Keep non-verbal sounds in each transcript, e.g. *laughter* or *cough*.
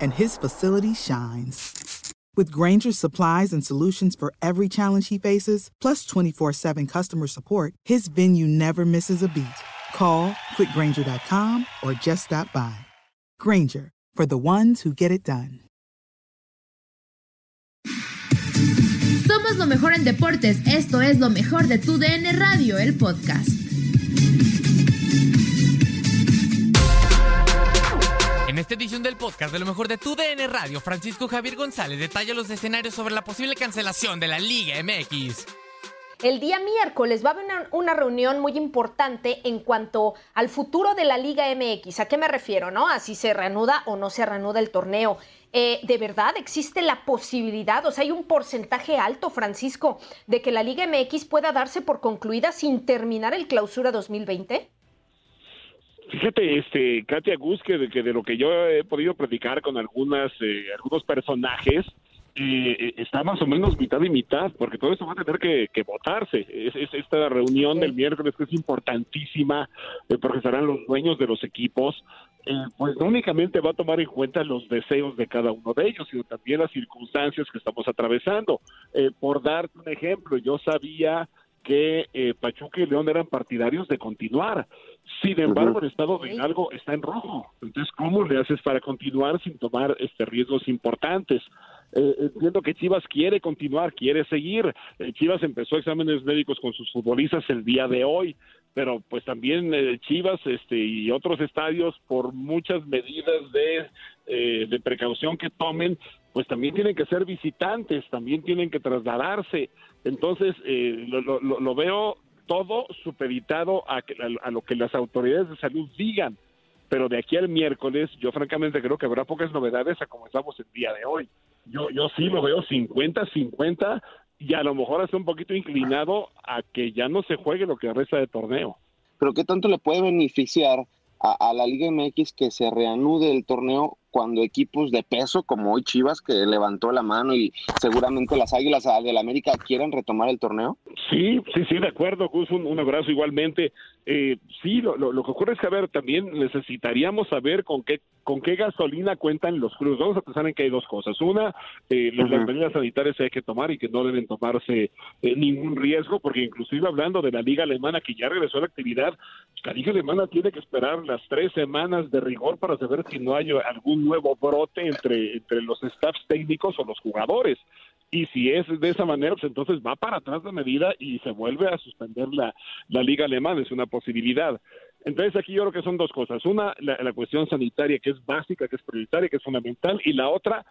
and his facility shines. With Granger's supplies and solutions for every challenge he faces, plus 24 7 customer support, his venue never misses a beat. Call quickgranger.com or just stop by. Granger, for the ones who get it done. Somos lo mejor en deportes. Esto es lo mejor de tu DN Radio, el podcast. Edición del podcast de lo mejor de tu DN Radio, Francisco Javier González detalla los escenarios sobre la posible cancelación de la Liga MX. El día miércoles va a haber una, una, reunión muy importante en cuanto al futuro de la Liga MX. ¿A qué me refiero? ¿No? A si se reanuda o no se reanuda el torneo. Eh, ¿De verdad existe la posibilidad, o sea, hay un porcentaje alto, Francisco, de que la Liga MX pueda darse por concluida sin terminar el clausura 2020? Fíjate, este, Katia Gus, que de, que de lo que yo he podido platicar con algunas, eh, algunos personajes, eh, está más o menos mitad y mitad, porque todo esto va a tener que, que votarse. Es, es, esta reunión del miércoles que es importantísima, eh, porque estarán los dueños de los equipos, eh, pues no únicamente va a tomar en cuenta los deseos de cada uno de ellos, sino también las circunstancias que estamos atravesando. Eh, por darte un ejemplo, yo sabía que eh, Pachuca y León eran partidarios de continuar. Sin embargo, el estado de algo está en rojo. Entonces, ¿cómo le haces para continuar sin tomar este riesgos importantes? Eh, entiendo que Chivas quiere continuar, quiere seguir. Eh, Chivas empezó exámenes médicos con sus futbolistas el día de hoy, pero pues también eh, Chivas este, y otros estadios, por muchas medidas de, eh, de precaución que tomen, pues también tienen que ser visitantes, también tienen que trasladarse. Entonces, eh, lo, veo todo supeditado a, que, a lo que las autoridades de salud digan pero de aquí al miércoles yo francamente creo que habrá pocas novedades a como estamos el día de hoy. Yo, yo sí lo veo 50-50 y a lo mejor está un poquito inclinado a que ya no se juegue lo que resta de torneo. Pero ¿qué tanto le puede beneficiar a, a la Liga MX que se reanude el torneo cuando equipos de peso como hoy Chivas que levantó la mano y seguramente las Águilas del América quieren retomar el torneo? Sí, sí, sí, de acuerdo, Gus, un, un abrazo igualmente. Eh, sí, lo, lo, lo, que ocurre es que, a ver, también necesitaríamos saber con qué con qué gasolina cuentan los clubes. Vamos a pensar en que hay dos cosas. Una, eh, -huh. las medidas sanitarias hay que tomar y que no deben tomarse eh, ningún riesgo, porque inclusive hablando de la liga alemana que ya regresó a la actividad, la liga alemana tiene que esperar las tres semanas de rigor para saber si no hay algún nuevo brote entre, entre los staffs técnicos o los jugadores. Y si es de esa manera, pues entonces va para atrás la medida y se vuelve a suspender la, la liga alemana, es una posibilidad. Entonces aquí yo creo que son dos cosas. Una, la, la cuestión sanitaria que es básica, que es prioritaria, que es fundamental, y la otra,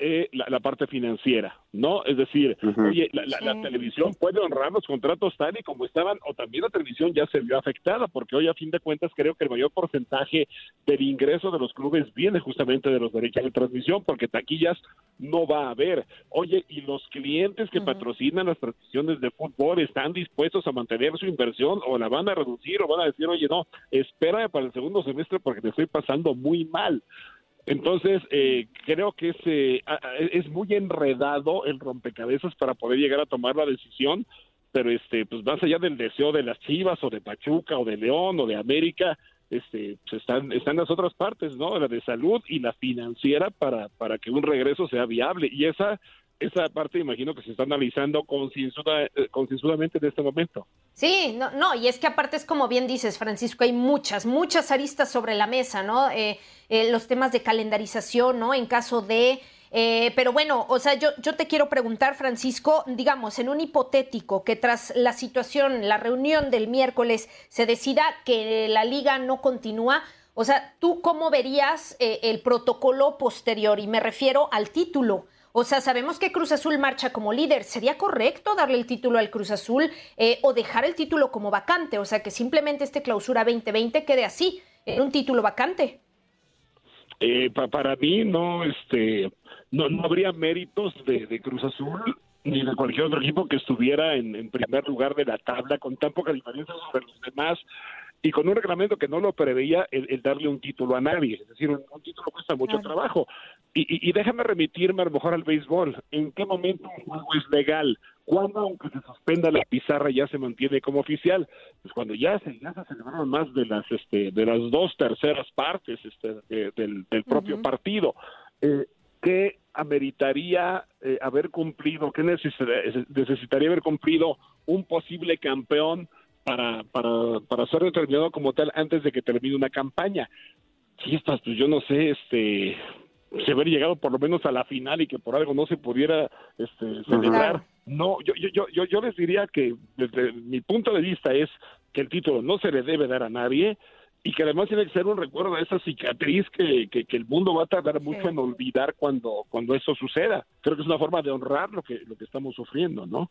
eh, la, la, parte financiera, ¿no? Es decir, uh -huh. oye, la, la, la, televisión puede honrar los contratos tal y como estaban, o también la televisión ya se vio afectada, porque hoy a fin de cuentas creo que el mayor porcentaje del ingreso de los clubes viene justamente de los derechos de transmisión, porque taquillas no va a haber. Oye, y los clientes que uh -huh. patrocinan las transmisiones de fútbol están dispuestos a mantener su inversión o la van a reducir o van a decir, oye, no, espérame para el segundo semestre porque te estoy pasando muy mal Entonces, eh, creo que es, eh, es muy enredado el rompecabezas para poder llegar a tomar la decisión, pero este, pues más allá del deseo de las Chivas o de Pachuca o de León o de América, este, pues están, están las otras partes, ¿no? La de salud y la financiera para, para que un regreso sea viable. Y esa esa parte imagino que se está analizando eh, concienzudamente en este momento. Sí, no, no, y es que aparte es como bien dices, Francisco, hay muchas, muchas aristas sobre la mesa, ¿no? Eh, eh, los temas de calendarización, ¿no? En caso de... pero bueno, o sea, yo, yo te quiero preguntar, Francisco, digamos, en un hipotético que tras la situación, la reunión del miércoles, se decida que la liga no continúa, o sea, ¿tú cómo verías el protocolo posterior? Y me refiero al título. O sea, sabemos que Cruz Azul marcha como líder. ¿Sería correcto darle el título al Cruz Azul eh, o dejar el título como vacante? O sea, que simplemente este clausura 2020 quede así, en un título vacante. Eh, para mí no, este, no, habría méritos de, Cruz Azul ni de cualquier otro equipo que estuviera en, primer lugar de la tabla con tan poca diferencia sobre los demás y con un reglamento que no lo preveía el, darle un título a nadie. Es decir, un, título cuesta mucho trabajo. Y, déjame remitirme a lo mejor al béisbol. ¿En qué momento un juego es legal? ¿Cuándo, aunque se suspenda la pizarra, ya se mantiene como oficial? Pues cuando ya se, ya se celebraron más de las, este, de las dos terceras partes este, del, propio partido. Eh, ¿Qué ameritaría eh, haber cumplido, qué necesitaría haber cumplido un posible campeón para, para, para ser determinado como tal antes de que termine una campaña. Chispas, pues yo no sé, este, se haber llegado por lo menos a la final y que por algo no se pudiera este, celebrar. No, yo, yo, yo, yo les diría que desde mi punto de vista es que el título no se le debe dar a nadie y que además tiene que ser un recuerdo de esa cicatriz que, que, el mundo va a tardar mucho en olvidar cuando, cuando eso suceda. Creo que es una forma de honrar lo que, lo que estamos sufriendo, ¿no?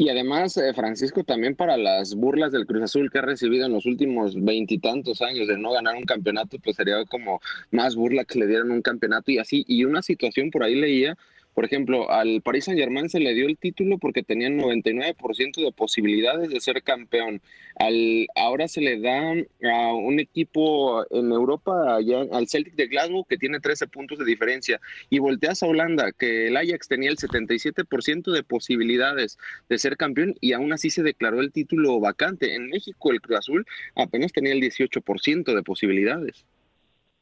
Y además, eh, Francisco, también para las burlas del Cruz Azul que ha recibido en los últimos veintitantos años de no ganar un campeonato, pues sería como más burla que le dieran un campeonato y así. Y una situación por ahí leía por ejemplo, al Paris Saint Germain se le dio el título porque tenían 99% de posibilidades de ser campeón. Al, ahora se le da a un equipo en Europa, al Celtic de Glasgow, que tiene 13 puntos de diferencia. Y volteas a Holanda, que el Ajax tenía el 77% de posibilidades de ser campeón y aún así se declaró el título vacante. En México, el Cruz Azul apenas tenía el 18% de posibilidades.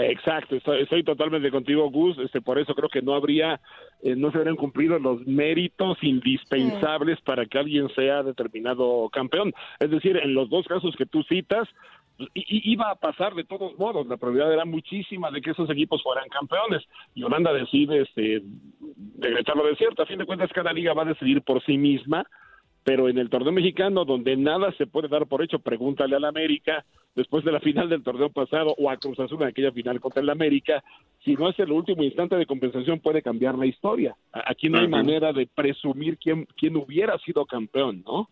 Exacto, estoy, totalmente contigo, Gus. Este, por eso creo que no habría, eh, no se habrían cumplido los méritos indispensables para que alguien sea determinado campeón. Es decir, en los dos casos que tú citas, iba a pasar de todos modos. La probabilidad era muchísima de que esos equipos fueran campeones. Y Holanda decide este, decretarlo de cierto. A fin de cuentas, cada liga va a decidir por sí misma pero en el torneo mexicano, donde nada se puede dar por hecho, pregúntale al América, después de la final del torneo pasado, o a Cruz Azul en aquella final contra el América, si no es el último instante de compensación, puede cambiar la historia. Aquí no hay manera de presumir quién, quién hubiera sido campeón, ¿no?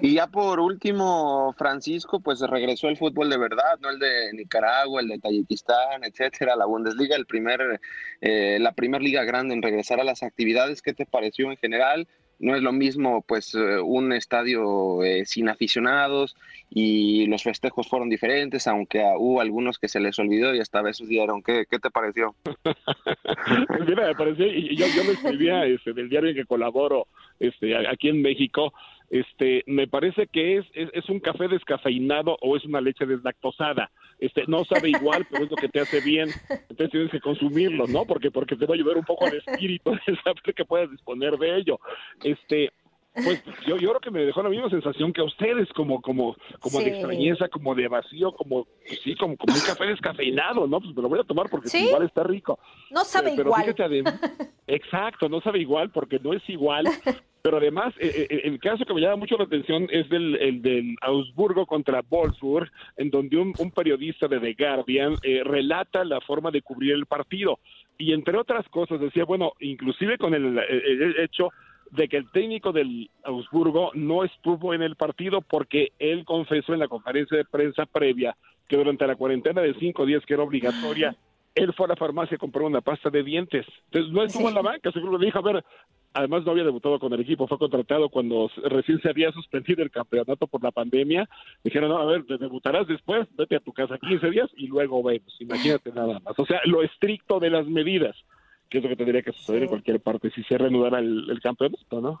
Y ya por último, Francisco, pues regresó el fútbol de verdad, no el de Nicaragua, el de Tayikistán, etcétera, la Bundesliga, el primer, eh, la primera liga grande en regresar a las actividades. ¿Qué te pareció en general? No es lo mismo pues eh, un estadio eh, sin aficionados y los festejos fueron diferentes, aunque hubo algunos que se les olvidó y hasta veces dieron. ¿Qué, qué te pareció? *laughs* Mira, me pareció, y yo, yo lo escribía este, del diario en que colaboro este, aquí en México, este, me parece que es, es, un café descafeinado o es una leche deslactosada. Este, no sabe igual, pero es lo que te hace bien. Entonces tienes que consumirlo, ¿no? Porque, porque te va a ayudar un poco al espíritu *laughs* de saber que puedes disponer de ello. Este, pues yo, yo creo que me dejó la misma sensación que a ustedes, como, como, como de extrañeza, como de vacío, como, sí, como, como un café descafeinado, ¿no? Pues me lo voy a tomar porque igual está rico. No sabe igual. *laughs* exacto, no sabe igual porque no es igual, pero además, eh, eh, el caso que me llama mucho la atención es del, el del Augsburgo contra Wolfsburg, en donde un, periodista de The Guardian eh, relata la forma de cubrir el partido. Y entre otras cosas decía, bueno, inclusive con el, hecho de que el técnico del Augsburgo no estuvo en el partido porque él confesó en la conferencia de prensa previa que durante la cuarentena de cinco días que era obligatoria él fue a la farmacia a comprar una pasta de dientes. Entonces no estuvo en la banca, seguro le dijo, a ver, además no había debutado con el equipo, fue contratado cuando recién se había suspendido el campeonato por la pandemia. Dijeron, no, a ver, te debutarás después, vete a tu casa 15 días y luego vemos. Imagínate nada más. O sea, lo estricto de las medidas, que es lo que tendría que suceder en cualquier parte si se reanudara el, el campeonato, ¿no?